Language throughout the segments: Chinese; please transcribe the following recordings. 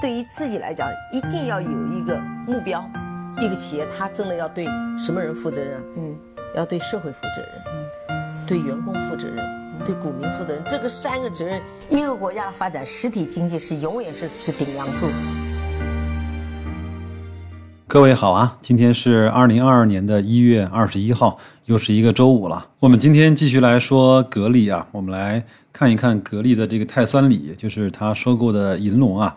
对于自己来讲，一定要有一个目标。一个企业，它真的要对什么人负责任？嗯，要对社会负责任，嗯，对员工负责任，对股民负责任。这个三个责任，一个国家的发展，实体经济是永远是是顶梁柱。各位好啊，今天是二零二二年的一月二十一号，又是一个周五了。我们今天继续来说格力啊，我们来看一看格力的这个碳酸锂，就是他收购的银隆啊。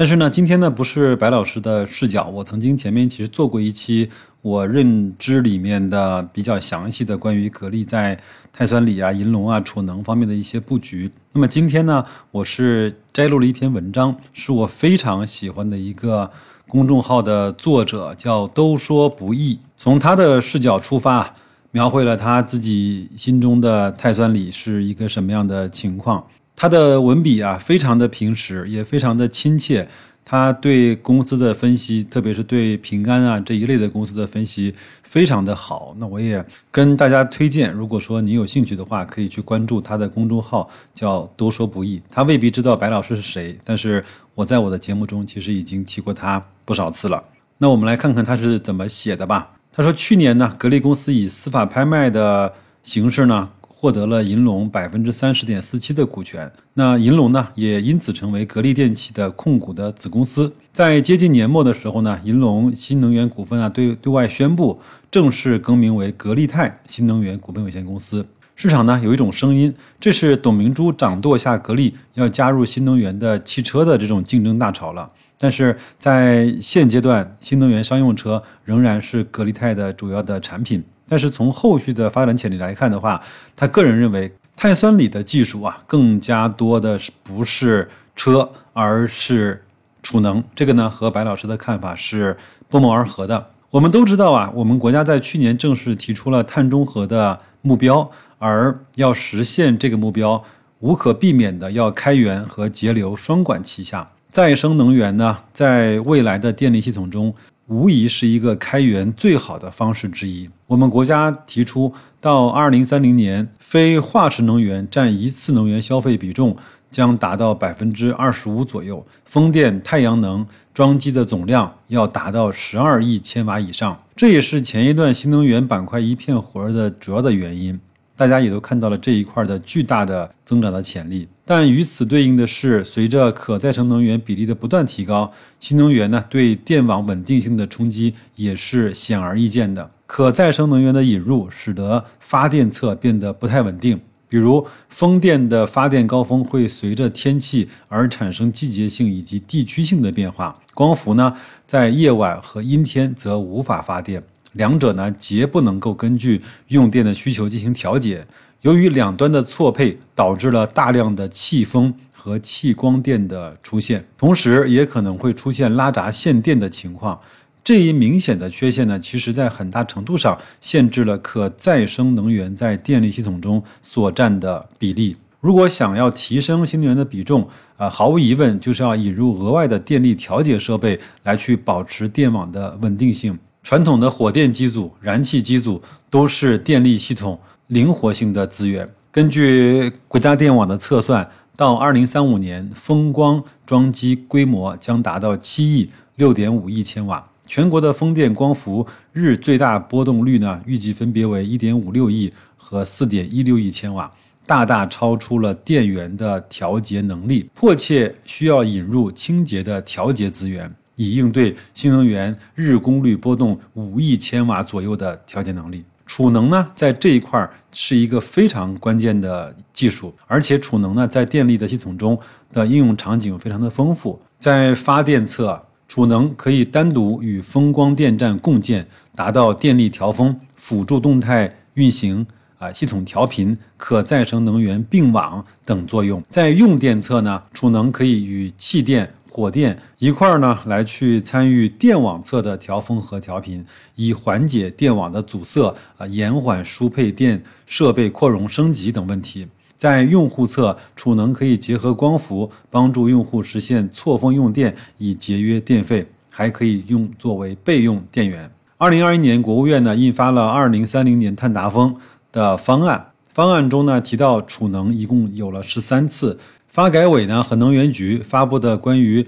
但是呢，今天呢不是白老师的视角。我曾经前面其实做过一期我认知里面的比较详细的关于格力在钛酸锂啊、银隆啊、储能方面的一些布局。那么今天呢，我是摘录了一篇文章，是我非常喜欢的一个公众号的作者叫都说不易，从他的视角出发，描绘了他自己心中的钛酸锂是一个什么样的情况。他的文笔啊，非常的平实，也非常的亲切。他对公司的分析，特别是对平安啊这一类的公司的分析，非常的好。那我也跟大家推荐，如果说你有兴趣的话，可以去关注他的公众号，叫“多说不易”。他未必知道白老师是谁，但是我在我的节目中其实已经提过他不少次了。那我们来看看他是怎么写的吧。他说，去年呢，格力公司以司法拍卖的形式呢。获得了银龙百分之三十点四七的股权，那银龙呢也因此成为格力电器的控股的子公司。在接近年末的时候呢，银龙新能源股份啊对对外宣布正式更名为格力泰新能源股份有限公司。市场呢有一种声音，这是董明珠掌舵下格力要加入新能源的汽车的这种竞争大潮了。但是在现阶段，新能源商用车仍然是格力泰的主要的产品。但是从后续的发展潜力来看的话，他个人认为碳酸锂的技术啊，更加多的是不是车，而是储能。这个呢和白老师的看法是不谋而合的。我们都知道啊，我们国家在去年正式提出了碳中和的目标，而要实现这个目标，无可避免的要开源和节流双管齐下。再生能源呢，在未来的电力系统中。无疑是一个开源最好的方式之一。我们国家提出，到二零三零年，非化石能源占一次能源消费比重将达到百分之二十五左右，风电、太阳能装机的总量要达到十二亿千瓦以上。这也是前一段新能源板块一片火热的主要的原因。大家也都看到了这一块的巨大的增长的潜力，但与此对应的是，随着可再生能源比例的不断提高，新能源呢对电网稳定性的冲击也是显而易见的。可再生能源的引入，使得发电侧变得不太稳定，比如风电的发电高峰会随着天气而产生季节性以及地区性的变化，光伏呢在夜晚和阴天则无法发电。两者呢，皆不能够根据用电的需求进行调节。由于两端的错配，导致了大量的气风和气光电的出现，同时也可能会出现拉闸限电的情况。这一明显的缺陷呢，其实在很大程度上限制了可再生能源在电力系统中所占的比例。如果想要提升新能源的比重，啊，毫无疑问就是要引入额外的电力调节设备，来去保持电网的稳定性。传统的火电机组、燃气机组都是电力系统灵活性的资源。根据国家电网的测算，到二零三五年，风光装机规模将达到七亿六点五亿千瓦。全国的风电光伏日最大波动率呢，预计分别为一点五六亿和四点一六亿千瓦，大大超出了电源的调节能力，迫切需要引入清洁的调节资源。以应对新能源日功率波动五亿千瓦左右的调节能力，储能呢，在这一块是一个非常关键的技术，而且储能呢，在电力的系统中的应用场景非常的丰富。在发电侧，储能可以单独与风光电站共建，达到电力调峰、辅助动态运行、啊系统调频、可再生能源并网等作用。在用电侧呢，储能可以与气电。火电一块儿呢，来去参与电网侧的调峰和调频，以缓解电网的阻塞啊，延缓输配电设备扩容升级等问题。在用户侧，储能可以结合光伏，帮助用户实现错峰用电，以节约电费，还可以用作为备用电源。二零二一年，国务院呢印发了二零三零年碳达峰的方案，方案中呢提到储能一共有了十三次。发改委呢和能源局发布的关于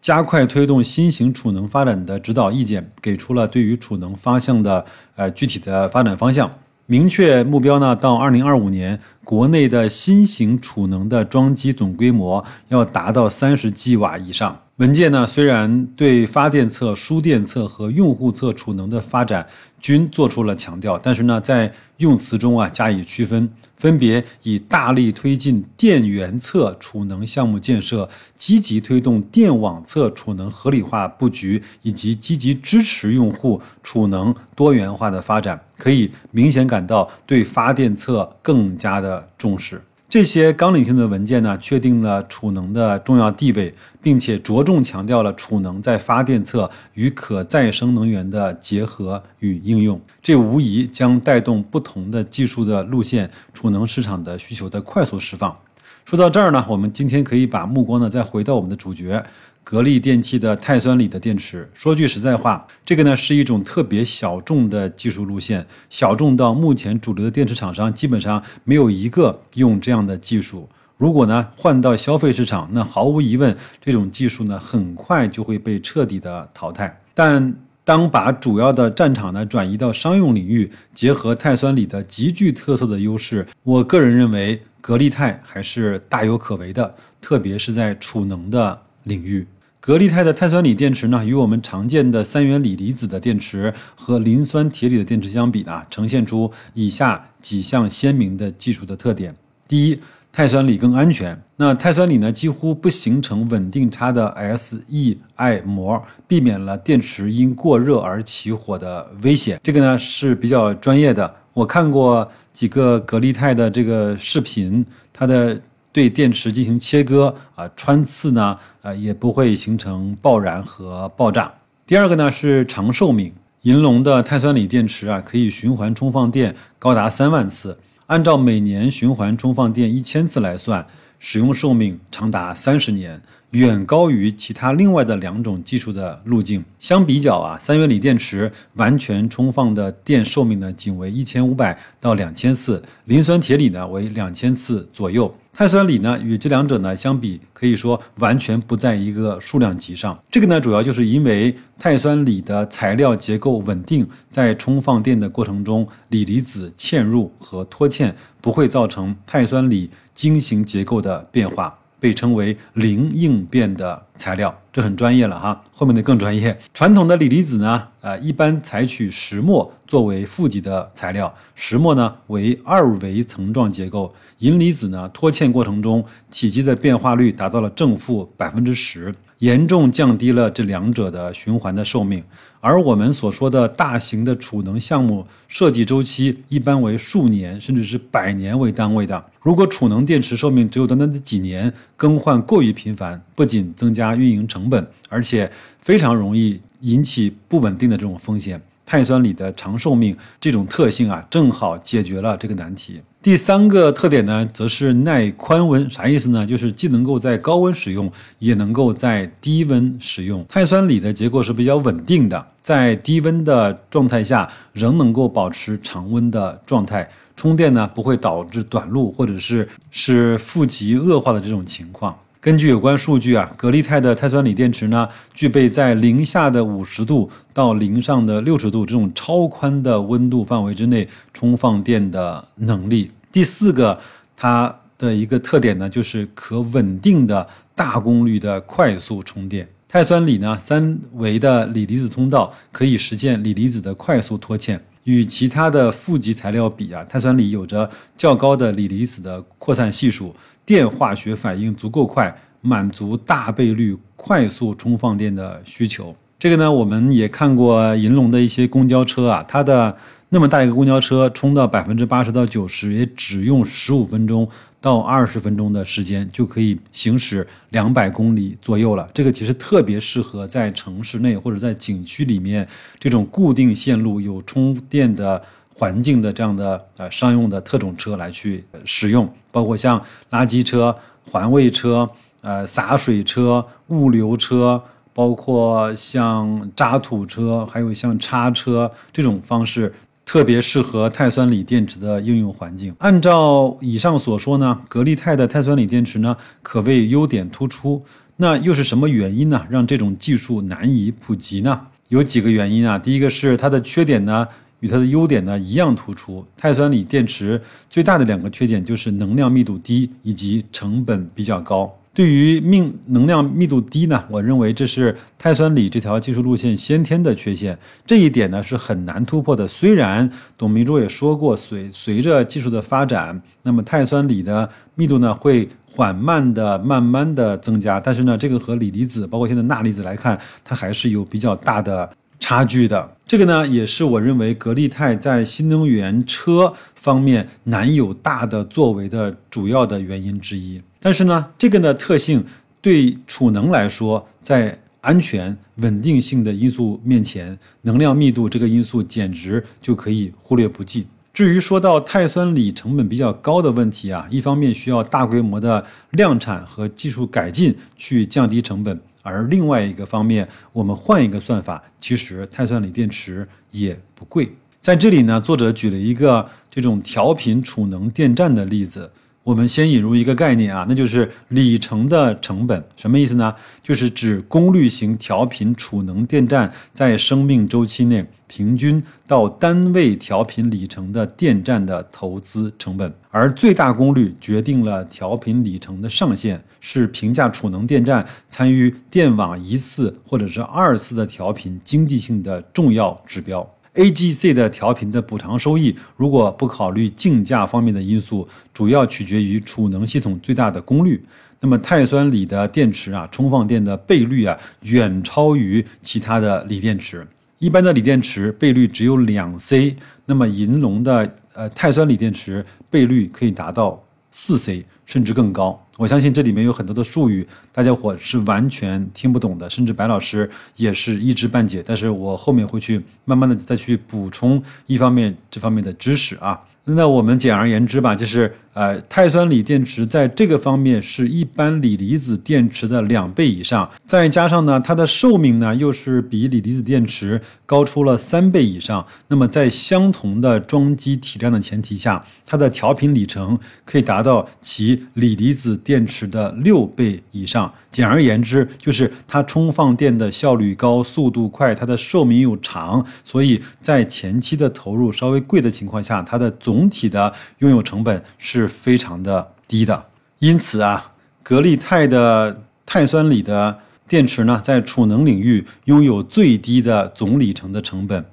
加快推动新型储能发展的指导意见，给出了对于储能方向的呃具体的发展方向。明确目标呢，到二零二五年，国内的新型储能的装机总规模要达到三十 g 瓦以上。文件呢，虽然对发电侧、输电侧和用户侧储能的发展均做出了强调，但是呢，在用词中啊加以区分。分别以大力推进电源侧储能项目建设、积极推动电网侧储能合理化布局，以及积极支持用户储能多元化的发展，可以明显感到对发电侧更加的重视。这些纲领性的文件呢，确定了储能的重要地位，并且着重强调了储能在发电侧与可再生能源的结合与应用。这无疑将带动不同的技术的路线、储能市场的需求的快速释放。说到这儿呢，我们今天可以把目光呢再回到我们的主角。格力电器的碳酸锂的电池，说句实在话，这个呢是一种特别小众的技术路线，小众到目前主流的电池厂商基本上没有一个用这样的技术。如果呢换到消费市场，那毫无疑问，这种技术呢很快就会被彻底的淘汰。但当把主要的战场呢转移到商用领域，结合碳酸锂的极具特色的优势，我个人认为格力钛还是大有可为的，特别是在储能的领域。格力钛的碳酸锂电池呢，与我们常见的三元锂离子的电池和磷酸铁锂的电池相比呢，呈现出以下几项鲜明的技术的特点。第一，碳酸锂更安全。那碳酸锂呢，几乎不形成稳定差的 SEI 膜，避免了电池因过热而起火的危险。这个呢是比较专业的。我看过几个格力钛的这个视频，它的。对电池进行切割啊，穿刺呢，呃，也不会形成爆燃和爆炸。第二个呢是长寿命，银龙的碳酸锂电池啊，可以循环充放电高达三万次，按照每年循环充放电一千次来算，使用寿命长达三十年。远高于其他另外的两种技术的路径。相比较啊，三元锂电池完全充放的电寿命呢，仅为一千五百到两千次；磷酸铁锂呢为两千次左右。碳酸锂呢与这两者呢相比，可以说完全不在一个数量级上。这个呢主要就是因为碳酸锂的材料结构稳定，在充放电的过程中，锂离子嵌入和脱嵌不会造成碳酸锂晶型结构的变化。被称为零应变的材料，这很专业了哈。后面的更专业。传统的锂离子呢，呃，一般采取石墨作为负极的材料，石墨呢为二维层状结构。银离子呢，脱嵌过程中体积的变化率达到了正负百分之十。严重降低了这两者的循环的寿命，而我们所说的大型的储能项目设计周期一般为数年甚至是百年为单位的。如果储能电池寿命只有短短的几年，更换过于频繁，不仅增加运营成本，而且非常容易引起不稳定的这种风险。碳酸锂的长寿命这种特性啊，正好解决了这个难题。第三个特点呢，则是耐宽温，啥意思呢？就是既能够在高温使用，也能够在低温使用。碳酸锂的结构是比较稳定的，在低温的状态下仍能够保持常温的状态，充电呢不会导致短路或者是是负极恶化的这种情况。根据有关数据啊，格力钛的碳酸锂电池呢，具备在零下的五十度到零上的六十度这种超宽的温度范围之内充放电的能力。第四个，它的一个特点呢，就是可稳定的大功率的快速充电。碳酸锂呢，三维的锂离子通道可以实现锂离子的快速脱嵌。与其他的负极材料比啊，碳酸锂有着较高的锂离子的扩散系数。电化学反应足够快，满足大倍率快速充放电的需求。这个呢，我们也看过银龙的一些公交车啊，它的那么大一个公交车，充到百分之八十到九十，也只用十五分钟到二十分钟的时间，就可以行驶两百公里左右了。这个其实特别适合在城市内或者在景区里面这种固定线路有充电的。环境的这样的呃商用的特种车来去使用，包括像垃圾车、环卫车、呃洒水车、物流车，包括像渣土车，还有像叉车这种方式，特别适合碳酸锂电池的应用环境。按照以上所说呢，格力钛的碳酸锂电池呢，可谓优点突出。那又是什么原因呢？让这种技术难以普及呢？有几个原因啊。第一个是它的缺点呢，与它的优点呢一样突出。碳酸锂电池最大的两个缺点就是能量密度低以及成本比较高。对于命能量密度低呢，我认为这是碳酸锂这条技术路线先天的缺陷，这一点呢是很难突破的。虽然董明珠也说过，随随着技术的发展，那么碳酸锂的密度呢会缓慢的、慢慢的增加，但是呢，这个和锂离子，包括现在钠离子来看，它还是有比较大的差距的。这个呢，也是我认为格力钛在新能源车方面难有大的作为的主要的原因之一。但是呢，这个呢特性对储能来说，在安全稳定性的因素面前，能量密度这个因素简直就可以忽略不计。至于说到碳酸锂成本比较高的问题啊，一方面需要大规模的量产和技术改进去降低成本，而另外一个方面，我们换一个算法，其实碳酸锂电池也不贵。在这里呢，作者举了一个这种调频储能电站的例子。我们先引入一个概念啊，那就是里程的成本，什么意思呢？就是指功率型调频储能电站在生命周期内平均到单位调频里程的电站的投资成本，而最大功率决定了调频里程的上限，是评价储能电站参与电网一次或者是二次的调频经济性的重要指标。AGC 的调频的补偿收益，如果不考虑竞价方面的因素，主要取决于储能系统最大的功率。那么碳酸锂的电池啊，充放电的倍率啊，远超于其他的锂电池。一般的锂电池倍率只有两 C，那么银龙的呃碳酸锂电池倍率可以达到四 C，甚至更高。我相信这里面有很多的术语，大家伙是完全听不懂的，甚至白老师也是一知半解。但是我后面会去慢慢的再去补充一方面这方面的知识啊。那我们简而言之吧，就是呃，碳酸锂电池在这个方面是一般锂离子电池的两倍以上，再加上呢，它的寿命呢又是比锂离子电池高出了三倍以上。那么在相同的装机体量的前提下，它的调频里程可以达到其锂离子电池的六倍以上。简而言之，就是它充放电的效率高、速度快，它的寿命又长，所以在前期的投入稍微贵的情况下，它的总体的拥有成本是非常的低的。因此啊，格力钛的碳酸锂的电池呢，在储能领域拥有最低的总里程的成本，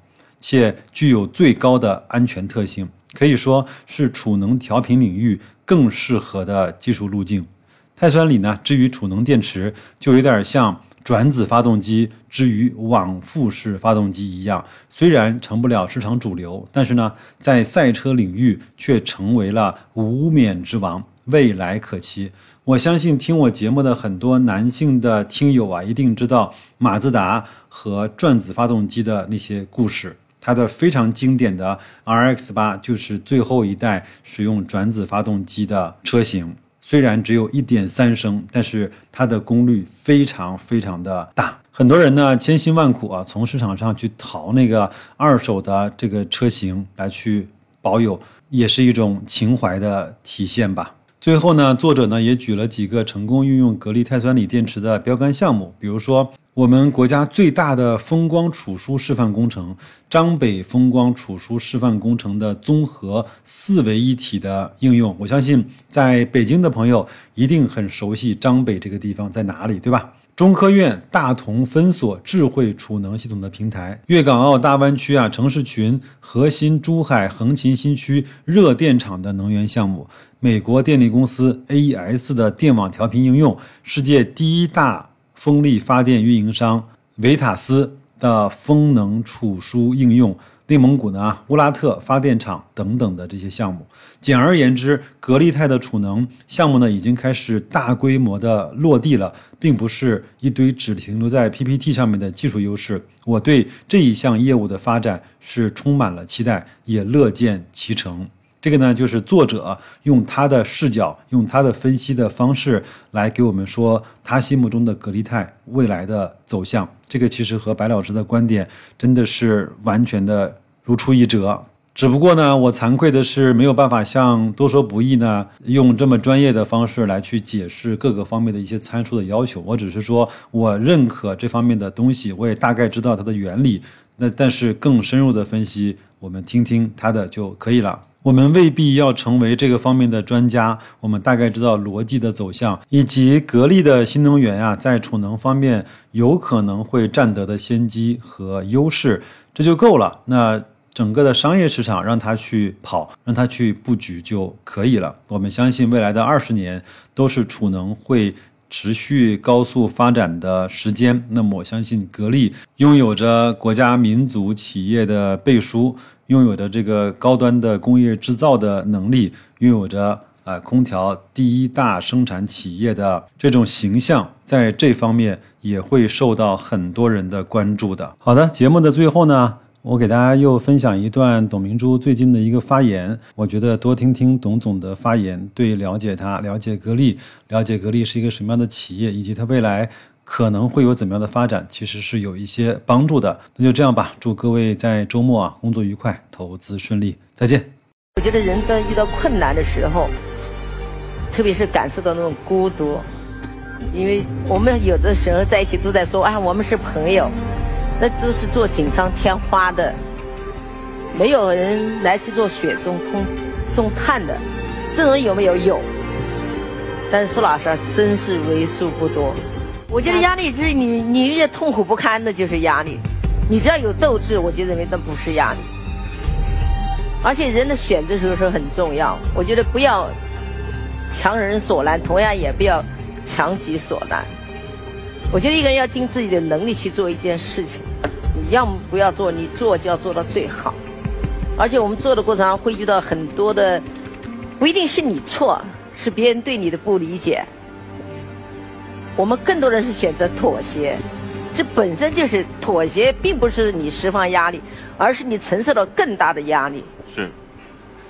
且具有最高的安全特性，可以说是储能调频领域更适合的技术路径。碳酸锂呢，至于储能电池，就有点像转子发动机之于往复式发动机一样，虽然成不了市场主流，但是呢，在赛车领域却成为了无冕之王，未来可期。我相信听我节目的很多男性的听友啊，一定知道马自达和转子发动机的那些故事。它的非常经典的 RX 八就是最后一代使用转子发动机的车型。虽然只有一点三升，但是它的功率非常非常的大。很多人呢千辛万苦啊，从市场上去淘那个二手的这个车型来去保有，也是一种情怀的体现吧。最后呢，作者呢也举了几个成功运用格力碳酸锂电池的标杆项目，比如说。我们国家最大的风光储输示范工程——张北风光储输示范工程的综合四维一体的应用，我相信在北京的朋友一定很熟悉张北这个地方在哪里，对吧？中科院大同分所智慧储能系统的平台，粤港澳大湾区啊城市群核心珠海横琴新区热电厂的能源项目，美国电力公司 AES 的电网调频应用，世界第一大。风力发电运营商维塔斯的风能储输应用，内蒙古呢乌拉特发电厂等等的这些项目。简而言之，格力泰的储能项目呢已经开始大规模的落地了，并不是一堆只停留在 PPT 上面的技术优势。我对这一项业务的发展是充满了期待，也乐见其成。这个呢，就是作者用他的视角，用他的分析的方式来给我们说他心目中的格力泰未来的走向。这个其实和白老师的观点真的是完全的如出一辙。只不过呢，我惭愧的是没有办法像多说不易呢，用这么专业的方式来去解释各个方面的一些参数的要求。我只是说我认可这方面的东西，我也大概知道它的原理。那但是更深入的分析，我们听听他的就可以了。我们未必要成为这个方面的专家，我们大概知道逻辑的走向，以及格力的新能源啊，在储能方面有可能会占得的先机和优势，这就够了。那整个的商业市场让它去跑，让它去布局就可以了。我们相信未来的二十年都是储能会。持续高速发展的时间，那么我相信格力拥有着国家民族企业的背书，拥有着这个高端的工业制造的能力，拥有着啊空调第一大生产企业的这种形象，在这方面也会受到很多人的关注的。好的，节目的最后呢。我给大家又分享一段董明珠最近的一个发言，我觉得多听听董总的发言，对了解他、了解格力、了解格力是一个什么样的企业，以及它未来可能会有怎么样的发展，其实是有一些帮助的。那就这样吧，祝各位在周末啊工作愉快，投资顺利，再见。我觉得人在遇到困难的时候，特别是感受到那种孤独，因为我们有的时候在一起都在说啊，我们是朋友。那都是做锦上添花的，没有人来去做雪中通送炭的，这种有没有有？但是苏老师，真是为数不多。我觉得压力就是你，你越痛苦不堪的就是压力。你只要有斗志，我就认为那不是压力。而且人的选择时候很重要，我觉得不要强人所难，同样也不要强己所难。我觉得一个人要尽自己的能力去做一件事情。你要么不要做，你做就要做到最好。而且我们做的过程中会遇到很多的，不一定是你错，是别人对你的不理解。我们更多人是选择妥协，这本身就是妥协，并不是你释放压力，而是你承受了更大的压力。是。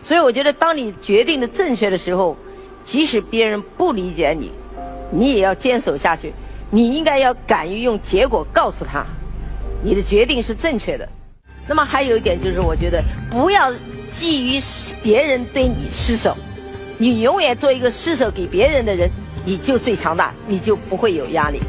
所以我觉得，当你决定的正确的时候，即使别人不理解你，你也要坚守下去。你应该要敢于用结果告诉他。你的决定是正确的，那么还有一点就是，我觉得不要基于别人对你施舍，你永远做一个施舍给别人的人，你就最强大，你就不会有压力。